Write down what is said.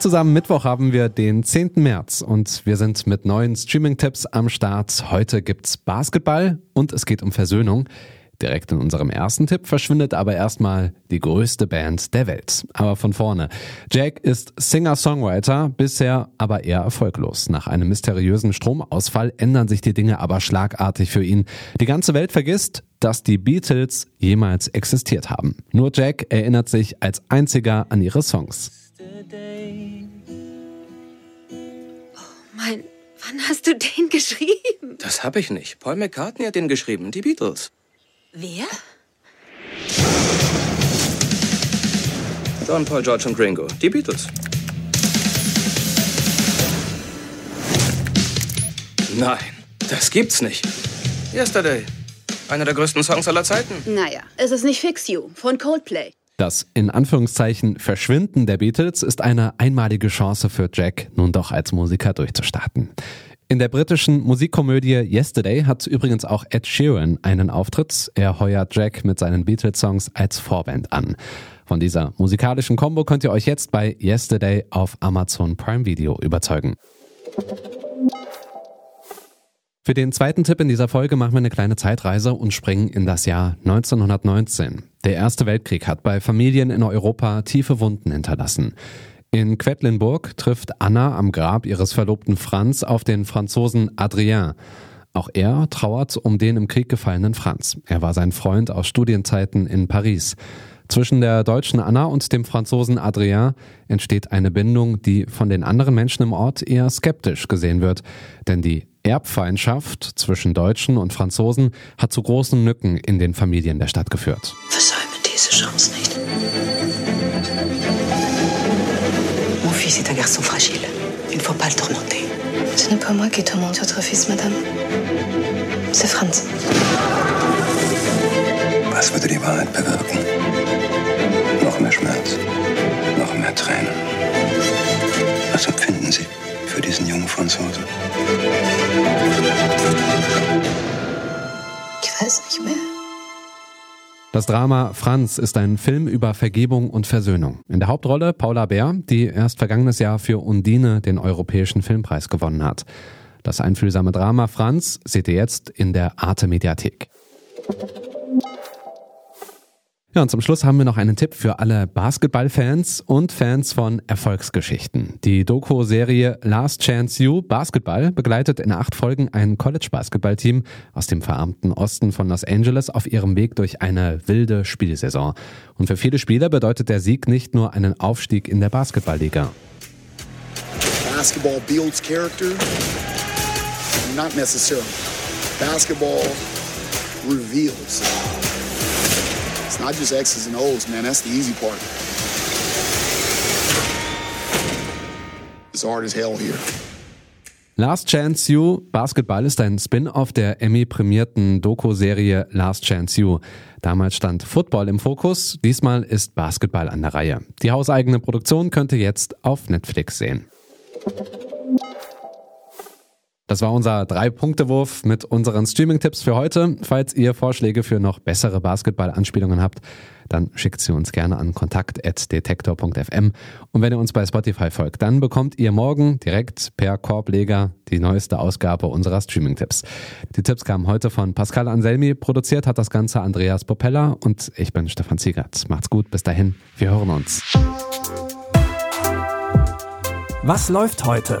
Tag zusammen, Mittwoch haben wir den 10. März und wir sind mit neuen Streaming-Tipps am Start. Heute gibt's Basketball und es geht um Versöhnung. Direkt in unserem ersten Tipp verschwindet aber erstmal die größte Band der Welt. Aber von vorne. Jack ist Singer-Songwriter, bisher aber eher erfolglos. Nach einem mysteriösen Stromausfall ändern sich die Dinge aber schlagartig für ihn. Die ganze Welt vergisst, dass die Beatles jemals existiert haben. Nur Jack erinnert sich als einziger an ihre Songs. Oh mein, wann hast du den geschrieben? Das habe ich nicht. Paul McCartney hat den geschrieben, die Beatles. Wer? John, Paul, George und Ringo, die Beatles. Nein, das gibt's nicht. Yesterday, einer der größten Songs aller Zeiten. Naja, es ist nicht Fix You von Coldplay. Das in Anführungszeichen Verschwinden der Beatles ist eine einmalige Chance für Jack, nun doch als Musiker durchzustarten. In der britischen Musikkomödie Yesterday hat übrigens auch Ed Sheeran einen Auftritt. Er heuert Jack mit seinen Beatles-Songs als Vorband an. Von dieser musikalischen Combo könnt ihr euch jetzt bei Yesterday auf Amazon Prime Video überzeugen. Für den zweiten Tipp in dieser Folge machen wir eine kleine Zeitreise und springen in das Jahr 1919. Der Erste Weltkrieg hat bei Familien in Europa tiefe Wunden hinterlassen. In Quedlinburg trifft Anna am Grab ihres Verlobten Franz auf den Franzosen Adrien. Auch er trauert um den im Krieg gefallenen Franz. Er war sein Freund aus Studienzeiten in Paris. Zwischen der deutschen Anna und dem Franzosen Adrien entsteht eine Bindung, die von den anderen Menschen im Ort eher skeptisch gesehen wird. Denn die Erbfeindschaft zwischen Deutschen und Franzosen hat zu großen Lücken in den Familien der Stadt geführt. Versäume diese Chance nicht. fils est un garçon fragile. Il ne faut pas le tourmenter. Ce n'est pas moi qui tourmente votre fils, madame. C'est Franz. Was würde die Wahrheit bewirken? Weiß nicht mehr. Das Drama Franz ist ein Film über Vergebung und Versöhnung. In der Hauptrolle Paula Bär, die erst vergangenes Jahr für Undine den Europäischen Filmpreis gewonnen hat. Das einfühlsame Drama Franz seht ihr jetzt in der Arte Mediathek. Ja, und zum Schluss haben wir noch einen Tipp für alle Basketballfans und Fans von Erfolgsgeschichten. Die Doku-Serie Last Chance You Basketball begleitet in acht Folgen ein College-Basketballteam aus dem verarmten Osten von Los Angeles auf ihrem Weg durch eine wilde Spielsaison. Und für viele Spieler bedeutet der Sieg nicht nur einen Aufstieg in der Basketballliga. Basketball builds character, not necessarily. Basketball reveals. It's not just X's and O's, man. That's the easy part. It's hard as hell here. Last Chance You Basketball ist ein Spin-off der Emmy-prämierten Doku-Serie Last Chance You. Damals stand Football im Fokus, diesmal ist Basketball an der Reihe. Die hauseigene Produktion könnt ihr jetzt auf Netflix sehen. Das war unser Drei-Punkte-Wurf mit unseren Streaming-Tipps für heute. Falls ihr Vorschläge für noch bessere Basketball-Anspielungen habt, dann schickt sie uns gerne an kontakt.detektor.fm. Und wenn ihr uns bei Spotify folgt, dann bekommt ihr morgen direkt per Korbleger die neueste Ausgabe unserer Streaming-Tipps. Die Tipps kamen heute von Pascal Anselmi, produziert hat das Ganze Andreas Popella und ich bin Stefan Ziegert. Macht's gut, bis dahin, wir hören uns. Was läuft heute?